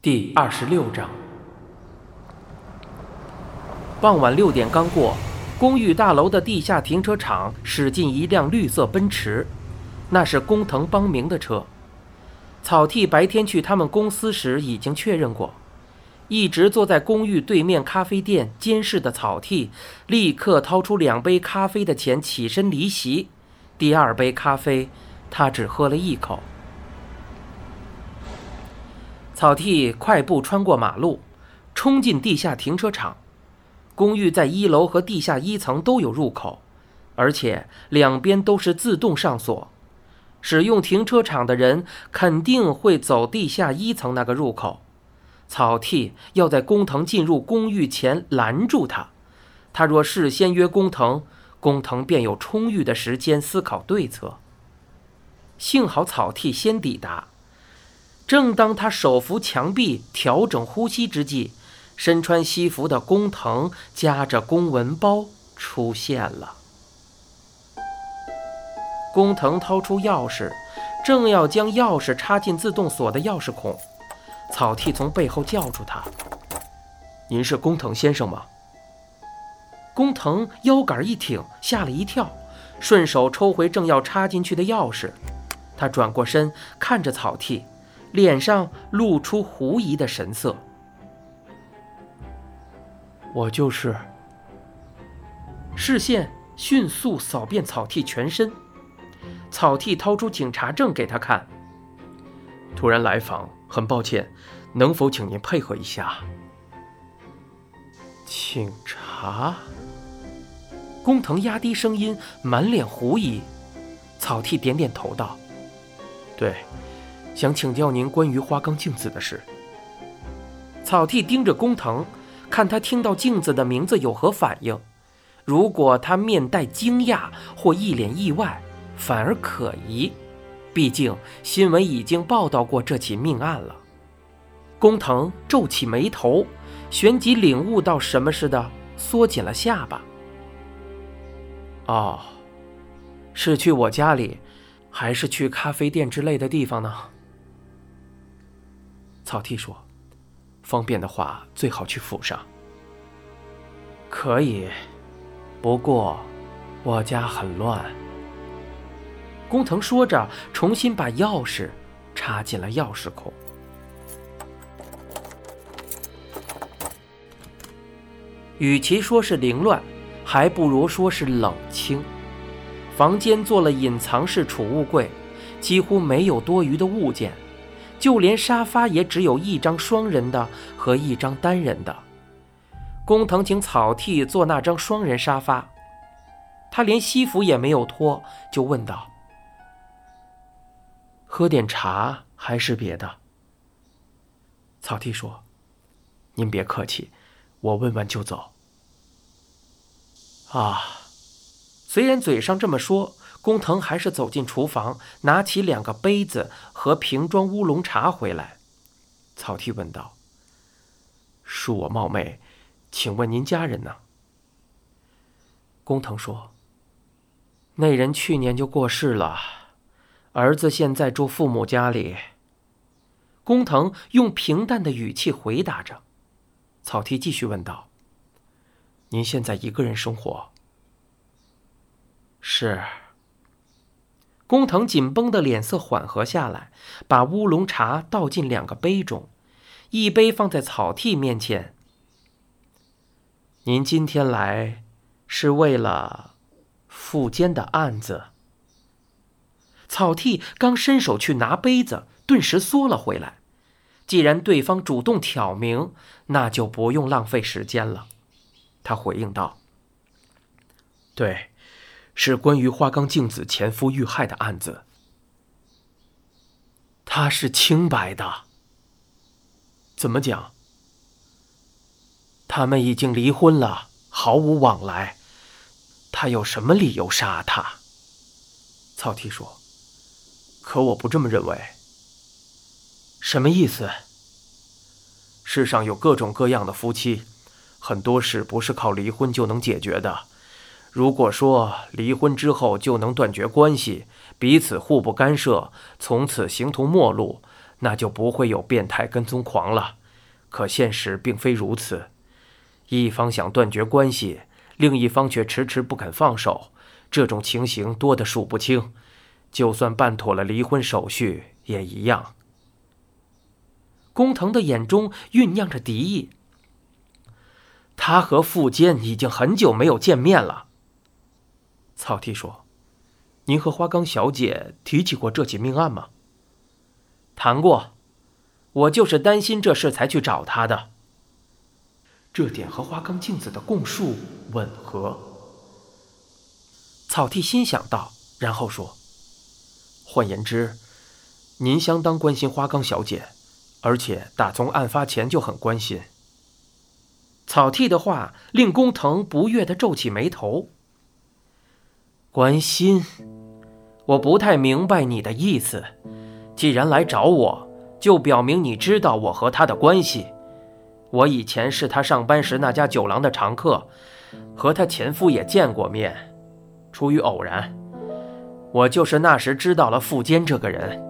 第二十六章。傍晚六点刚过，公寓大楼的地下停车场驶进一辆绿色奔驰，那是工藤邦明的车。草剃白天去他们公司时已经确认过。一直坐在公寓对面咖啡店监视的草剃，立刻掏出两杯咖啡的钱，起身离席。第二杯咖啡，他只喝了一口。草剃快步穿过马路，冲进地下停车场。公寓在一楼和地下一层都有入口，而且两边都是自动上锁。使用停车场的人肯定会走地下一层那个入口。草剃要在工藤进入公寓前拦住他，他若事先约工藤，工藤便有充裕的时间思考对策。幸好草剃先抵达，正当他手扶墙壁调整呼吸之际，身穿西服的工藤夹着公文包出现了。工藤掏出钥匙，正要将钥匙插进自动锁的钥匙孔。草剃从背后叫住他：“您是工藤先生吗？”工藤腰杆一挺，吓了一跳，顺手抽回正要插进去的钥匙。他转过身看着草剃，脸上露出狐疑的神色。“我就是。”视线迅速扫遍草剃全身。草剃掏出警察证给他看。突然来访。很抱歉，能否请您配合一下？警察。工藤压低声音，满脸狐疑。草剃点点头道：“对，想请教您关于花冈镜子的事。”草剃盯着工藤，看他听到镜子的名字有何反应。如果他面带惊讶或一脸意外，反而可疑。毕竟新闻已经报道过这起命案了。工藤皱起眉头，旋即领悟到什么似的，缩紧了下巴。哦，是去我家里，还是去咖啡店之类的地方呢？草剃说：“方便的话，最好去府上。”可以，不过我家很乱。工藤说着，重新把钥匙插进了钥匙孔。与其说是凌乱，还不如说是冷清。房间做了隐藏式储物柜，几乎没有多余的物件，就连沙发也只有一张双人的和一张单人的。工藤请草剃坐那张双人沙发，他连西服也没有脱，就问道。喝点茶还是别的？草剃说：“您别客气，我问完就走。”啊，虽然嘴上这么说，工藤还是走进厨房，拿起两个杯子和瓶装乌龙茶回来。草剃问道：“恕我冒昧，请问您家人呢？”工藤说：“那人去年就过世了。”儿子现在住父母家里。工藤用平淡的语气回答着。草剃继续问道：“您现在一个人生活？”是。工藤紧绷的脸色缓和下来，把乌龙茶倒进两个杯中，一杯放在草剃面前。您今天来，是为了富坚的案子？草剃刚伸手去拿杯子，顿时缩了回来。既然对方主动挑明，那就不用浪费时间了。他回应道：“对，是关于花冈镜子前夫遇害的案子。他是清白的。怎么讲？他们已经离婚了，毫无往来。他有什么理由杀他？”草剃说。可我不这么认为。什么意思？世上有各种各样的夫妻，很多事不是靠离婚就能解决的。如果说离婚之后就能断绝关系，彼此互不干涉，从此形同陌路，那就不会有变态跟踪狂了。可现实并非如此，一方想断绝关系，另一方却迟迟不肯放手，这种情形多得数不清。就算办妥了离婚手续，也一样。工藤的眼中酝酿着敌意。他和富坚已经很久没有见面了。草剃说：“您和花冈小姐提起过这起命案吗？”谈过。我就是担心这事才去找他的。这点和花冈镜子的供述吻合。草剃心想到，然后说：“换言之，您相当关心花冈小姐，而且打从案发前就很关心。”草剃的话令工藤不悦的皱起眉头。关心？我不太明白你的意思。既然来找我。就表明你知道我和他的关系。我以前是他上班时那家酒廊的常客，和他前夫也见过面，出于偶然。我就是那时知道了富坚这个人，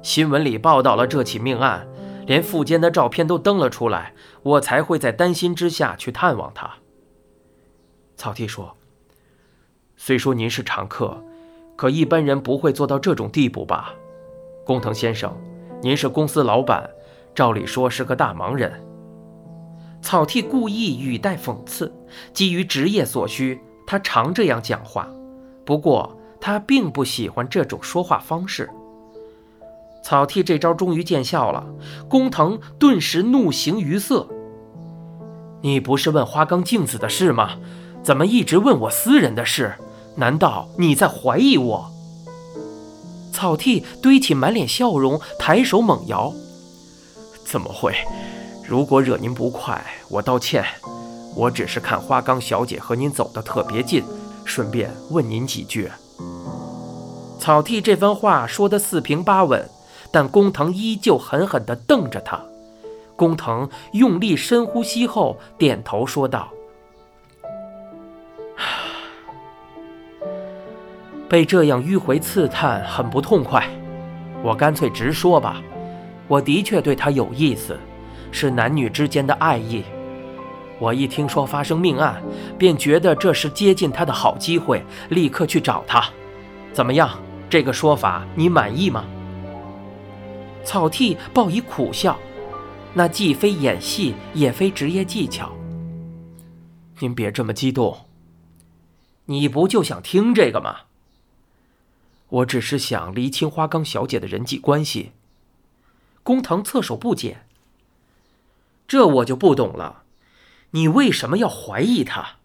新闻里报道了这起命案，连富坚的照片都登了出来，我才会在担心之下去探望他。草剃说：“虽说您是常客，可一般人不会做到这种地步吧，工藤先生。”您是公司老板，照理说是个大忙人。草剃故意语带讽刺，基于职业所需，他常这样讲话。不过他并不喜欢这种说话方式。草剃这招终于见效了，工藤顿时怒形于色。你不是问花冈镜子的事吗？怎么一直问我私人的事？难道你在怀疑我？草剃堆起满脸笑容，抬手猛摇：“怎么会？如果惹您不快，我道歉。我只是看花冈小姐和您走得特别近，顺便问您几句。”草剃这番话说得四平八稳，但工藤依旧狠狠地瞪着他。工藤用力深呼吸后，点头说道。被这样迂回刺探，很不痛快。我干脆直说吧，我的确对他有意思，是男女之间的爱意。我一听说发生命案，便觉得这是接近他的好机会，立刻去找他。怎么样？这个说法你满意吗？草剃报以苦笑，那既非演戏，也非职业技巧。您别这么激动。你不就想听这个吗？我只是想厘清花冈小姐的人际关系。工藤侧手不解。这我就不懂了，你为什么要怀疑她？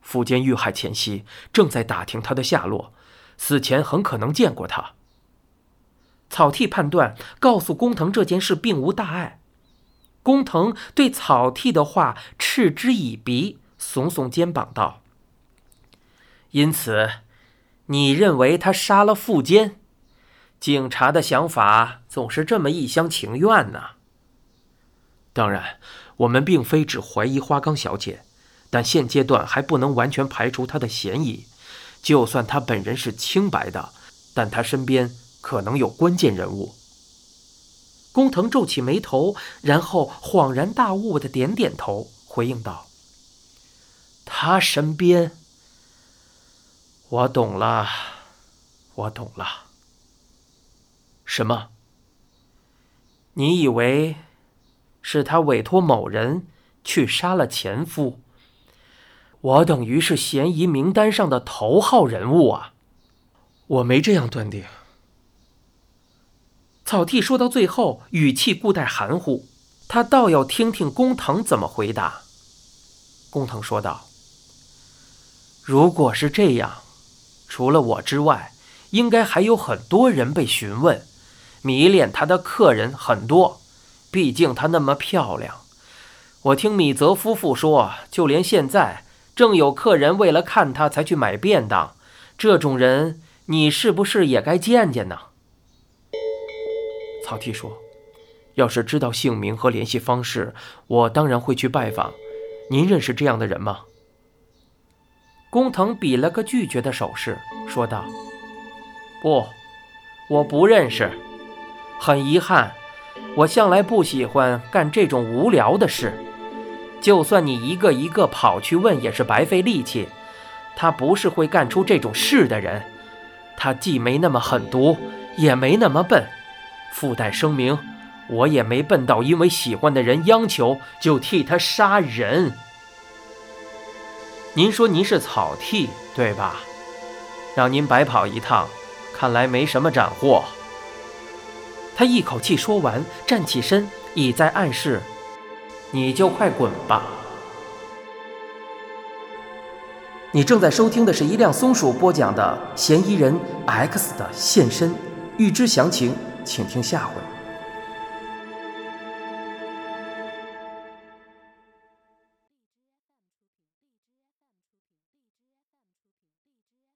富坚遇害前夕正在打听她的下落，死前很可能见过她。草剃判断，告诉工藤这件事并无大碍。工藤对草剃的话嗤之以鼻，耸耸肩膀道：“因此。”你认为他杀了富坚？警察的想法总是这么一厢情愿呢。当然，我们并非只怀疑花冈小姐，但现阶段还不能完全排除她的嫌疑。就算她本人是清白的，但她身边可能有关键人物。工藤皱起眉头，然后恍然大悟的点点头，回应道：“他身边。”我懂了，我懂了。什么？你以为是他委托某人去杀了前夫？我等于是嫌疑名单上的头号人物啊！我没这样断定。草剃说到最后，语气故带含糊，他倒要听听工藤怎么回答。工藤说道：“如果是这样。”除了我之外，应该还有很多人被询问，迷恋她的客人很多，毕竟她那么漂亮。我听米泽夫妇说，就连现在正有客人为了看她才去买便当。这种人，你是不是也该见见呢？曹丕说：“要是知道姓名和联系方式，我当然会去拜访。您认识这样的人吗？”工藤比了个拒绝的手势，说道：“不，我不认识。很遗憾，我向来不喜欢干这种无聊的事。就算你一个一个跑去问，也是白费力气。他不是会干出这种事的人，他既没那么狠毒，也没那么笨。附带声明，我也没笨到因为喜欢的人央求就替他杀人。您说您是草替对吧？让您白跑一趟，看来没什么斩获。他一口气说完，站起身，已在暗示。你就快滚吧！你正在收听的是一辆松鼠播讲的《嫌疑人 X 的现身》，欲知详情，请听下回。